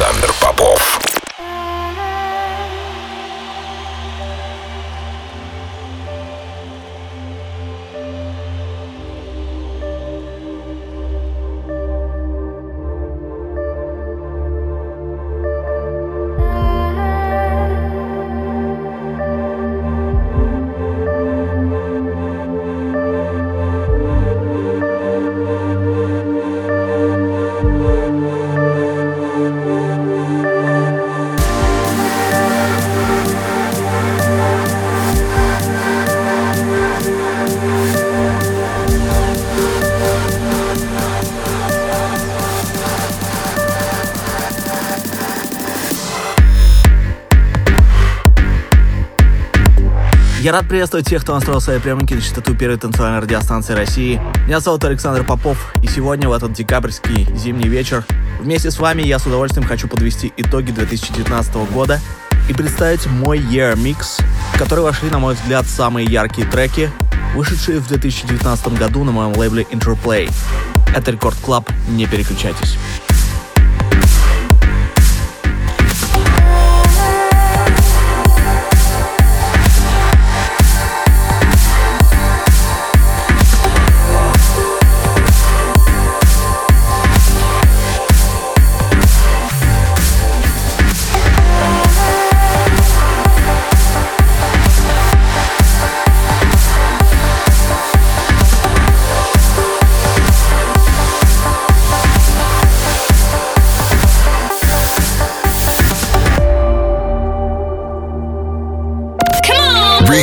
Александр Я рад приветствовать тех, кто настроил свои приемники на частоту первой танцевальной радиостанции России. Меня зовут Александр Попов, и сегодня в этот декабрьский зимний вечер вместе с вами я с удовольствием хочу подвести итоги 2019 года и представить мой Year Mix, в который вошли, на мой взгляд, самые яркие треки, вышедшие в 2019 году на моем лейбле Interplay. Это Record Club, не переключайтесь.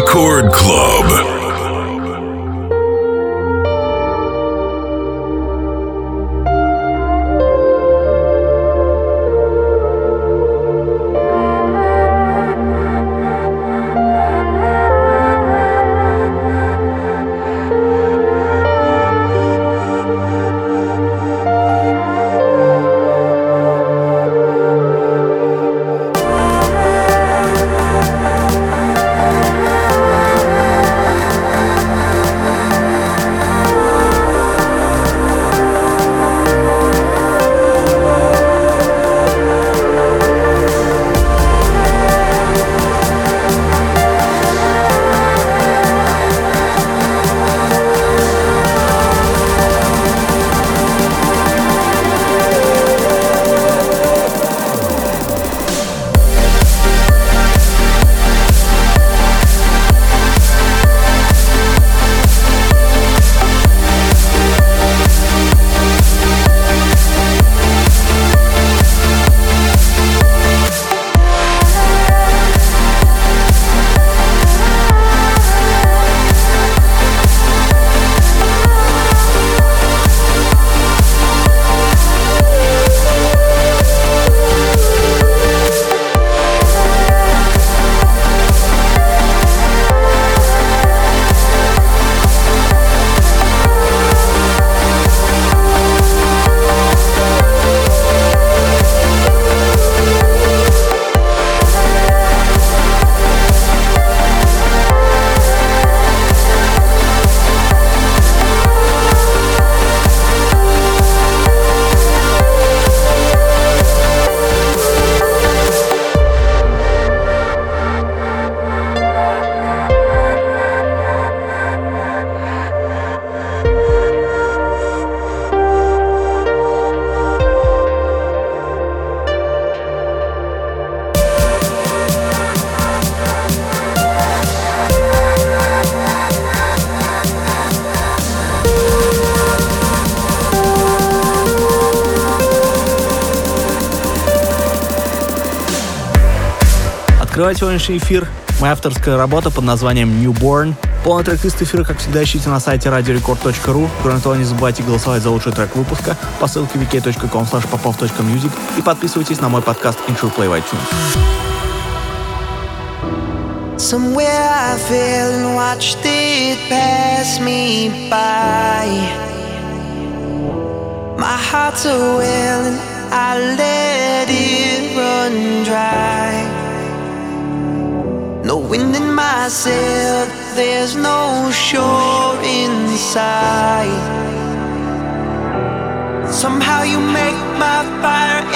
Record Club. Открывать сегодняшний эфир моя авторская работа под названием Newborn. Полный трек-лист эфира, как всегда, ищите на сайте radiorecord.ru. Кроме того, не забывайте голосовать за лучший трек выпуска по ссылке wiki.com popov.music и подписывайтесь на мой подкаст Intro Play в iTunes. Somewhere I fell and watched it pass me by. My heart's a well and I let it run dry. No wind in my sail, there's no shore in sight. Somehow you make my fire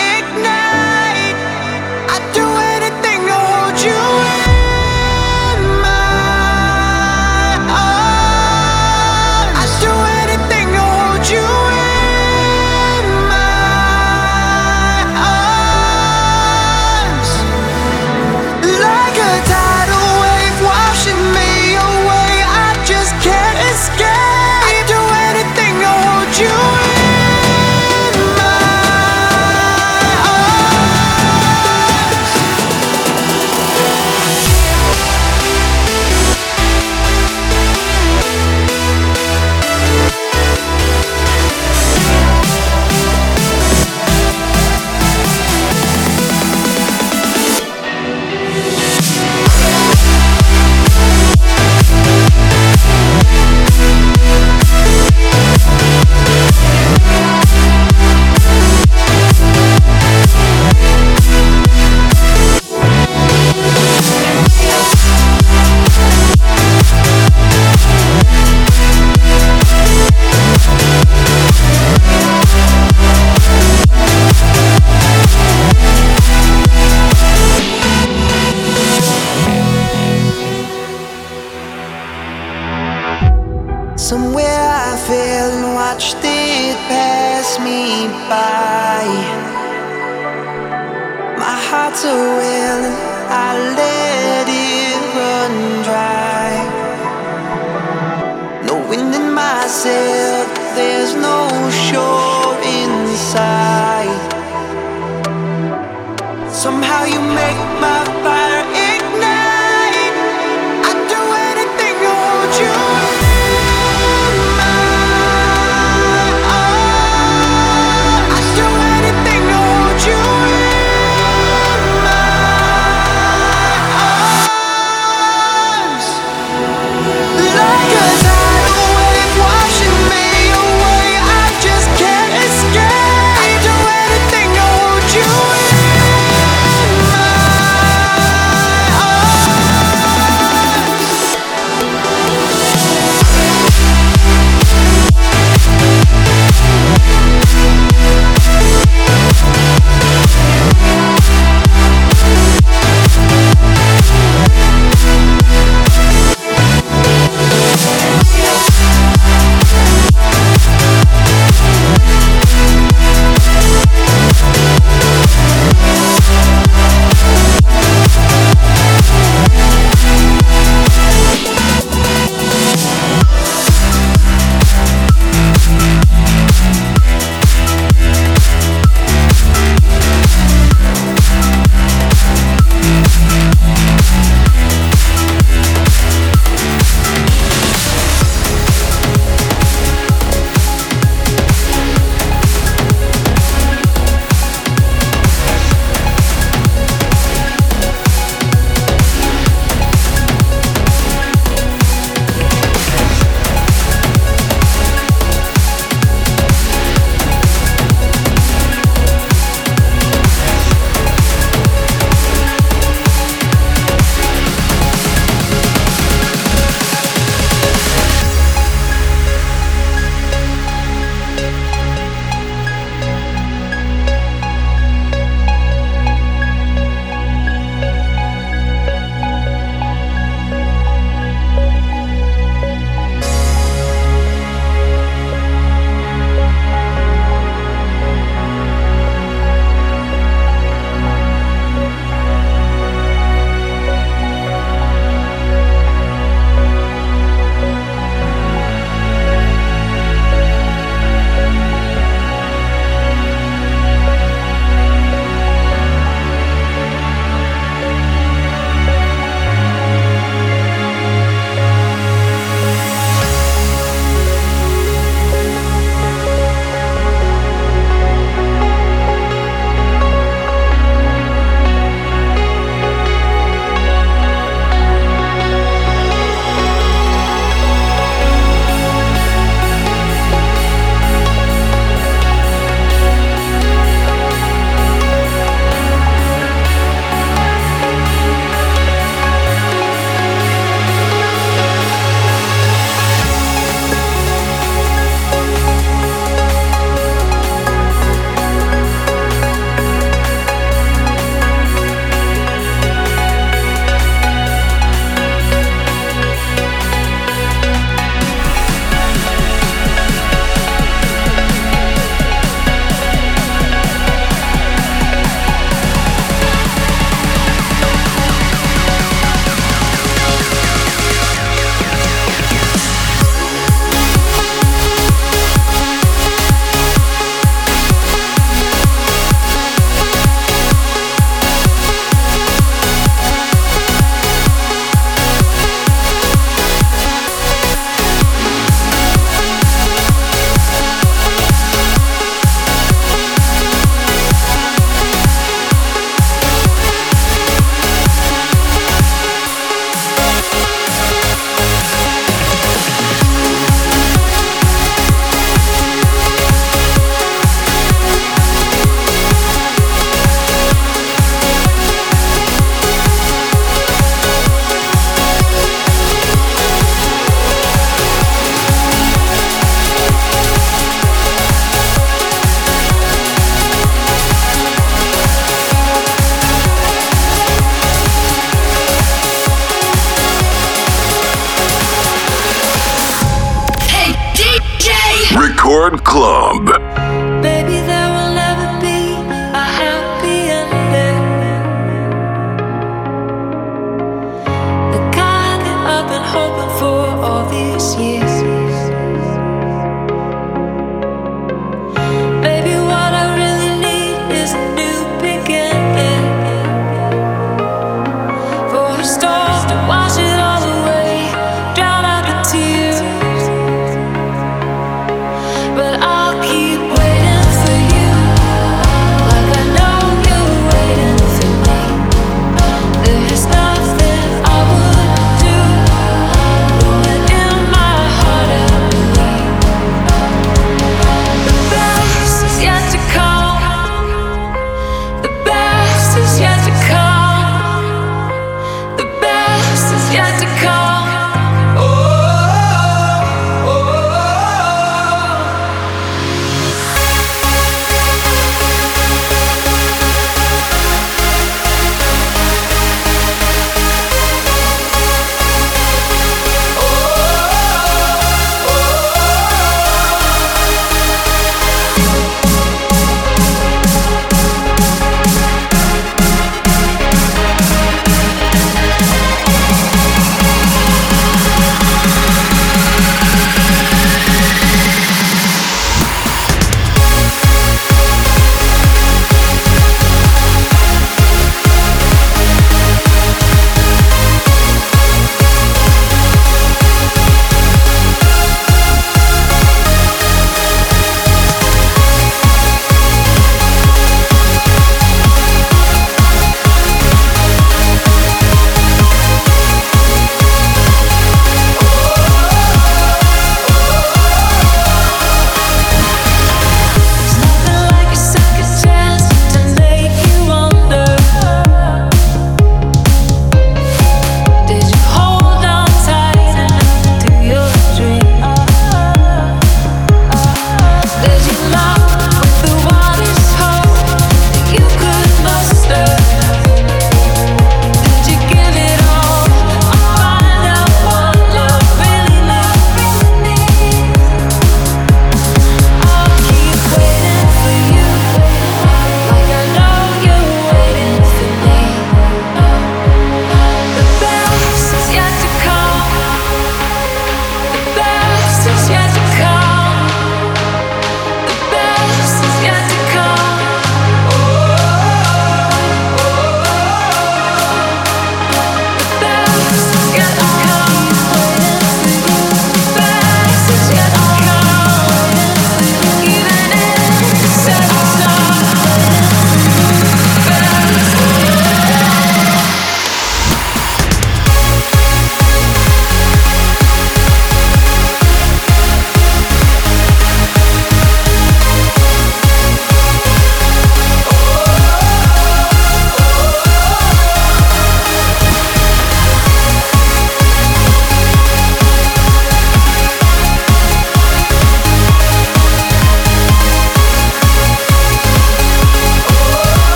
Club.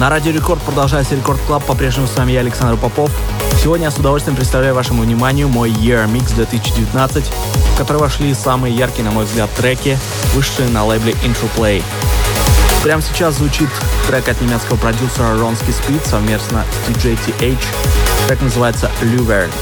На Радио Рекорд продолжается Record Club. По-прежнему с вами я, Александр Попов. Сегодня я с удовольствием представляю вашему вниманию мой Year Mix 2019, в который вошли самые яркие, на мой взгляд, треки, вышедшие на лейбле Interplay. Прямо сейчас звучит трек от немецкого продюсера Ronski Speed совместно с DJ T.H.. Трек называется Luverne.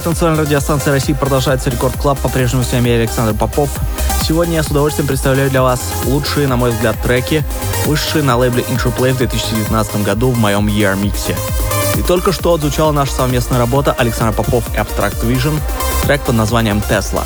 Эфире первой танцевальной радиостанции России продолжается Record Club. По-прежнему с вами Александр Попов. Сегодня я с удовольствием представляю для вас лучшие, на мой взгляд, треки, вышедшие на лейбле Interplay в 2019 году в моем Year миксе. И только что отзвучала наша совместная работа Александр Попов и Abstract Vision, трек под названием «Tesla».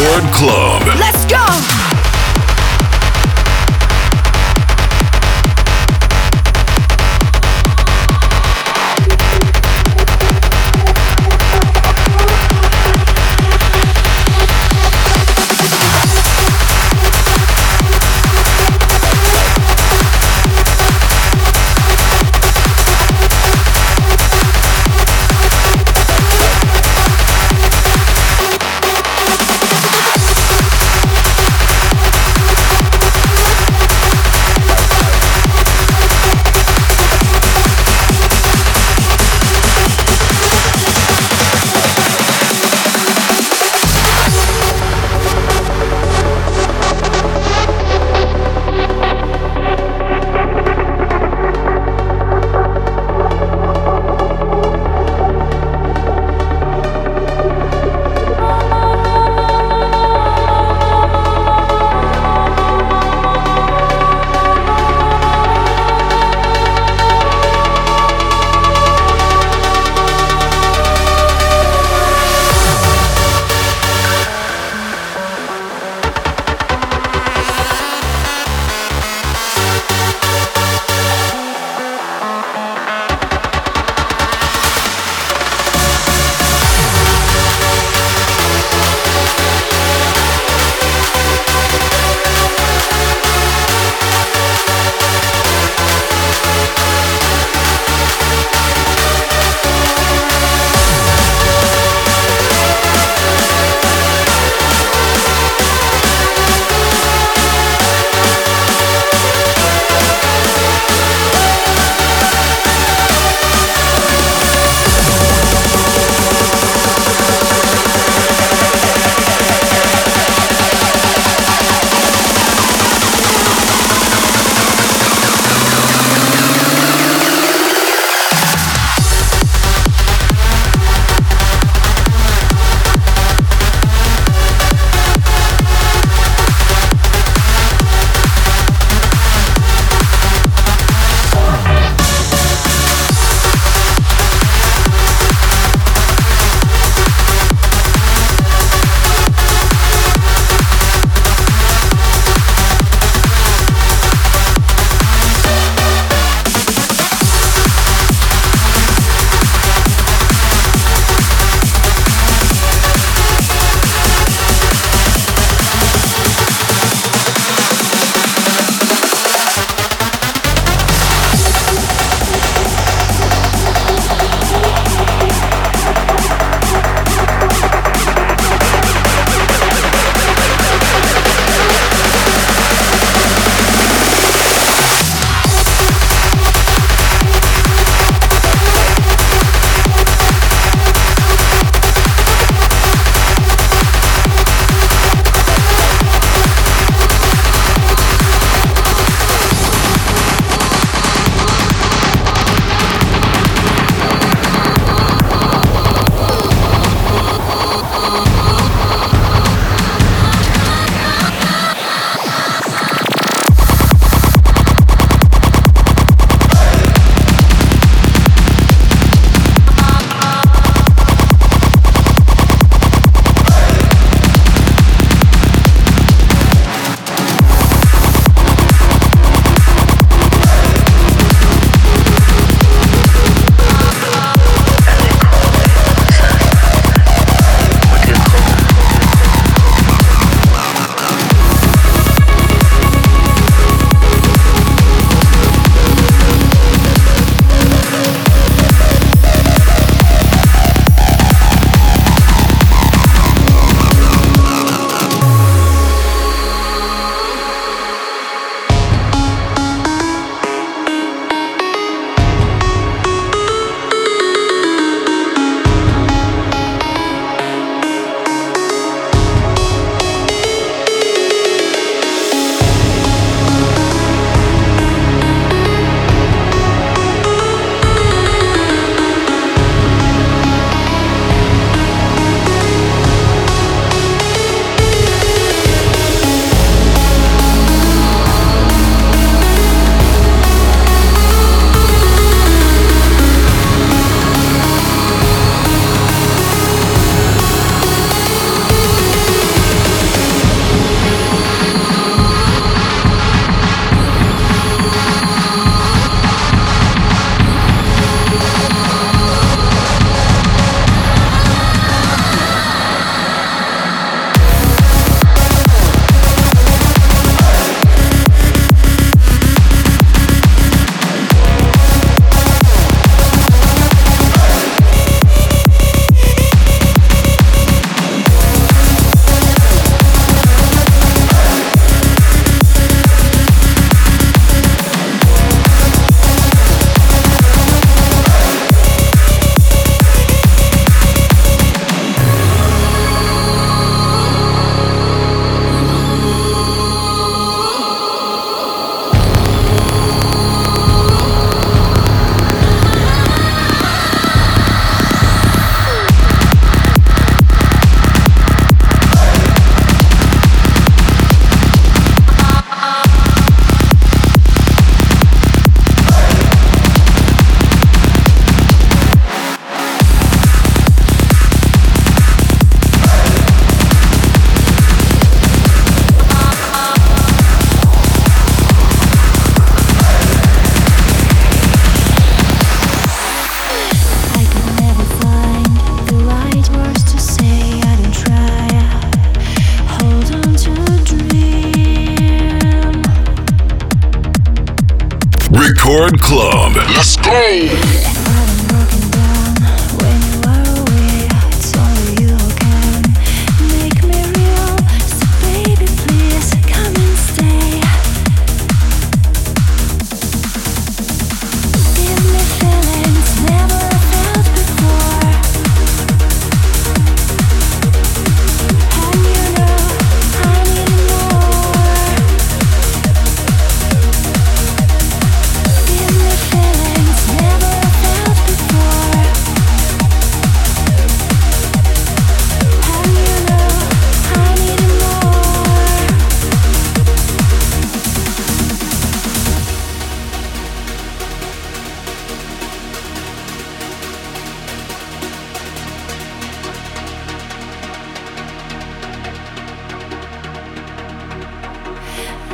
Record Club.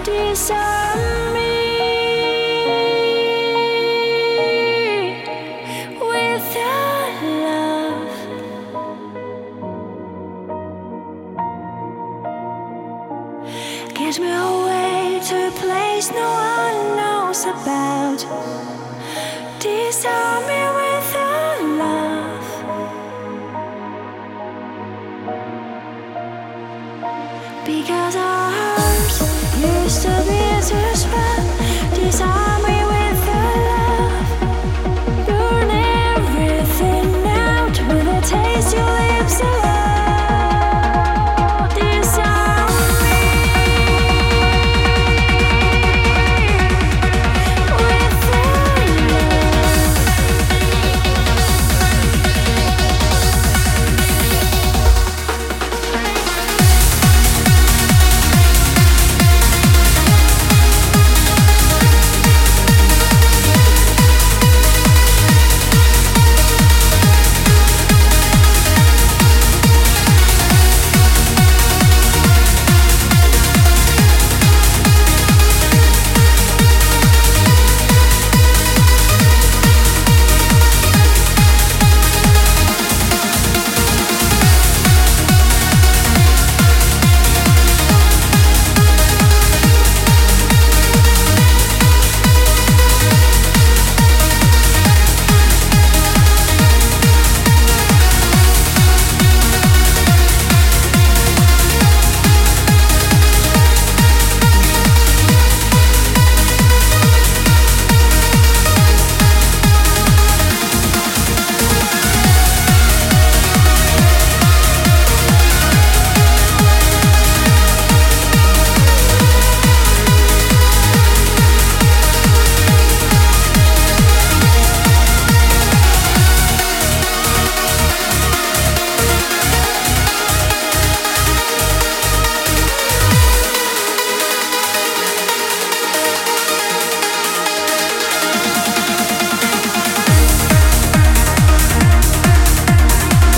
desire me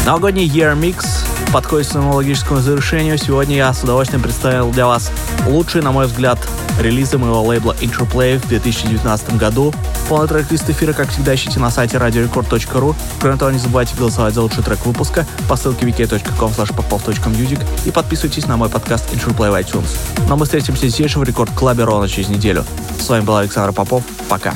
Новогодний Year Mix подходит к своему логическому завершению. Сегодня я с удовольствием представил для вас лучшие, на мой взгляд, релизы моего лейбла Interplay в 2019 году. Полный трек-лист эфира, как всегда, ищите на сайте radiorecord.ru. Кроме того, не забывайте голосовать за лучший трек выпуска по ссылке wiki.com popov.music и подписывайтесь на мой подкаст Interplay в iTunes. Но мы встретимся здесь в Рекорд Клабе ровно через неделю. С вами был Александр Попов. Пока.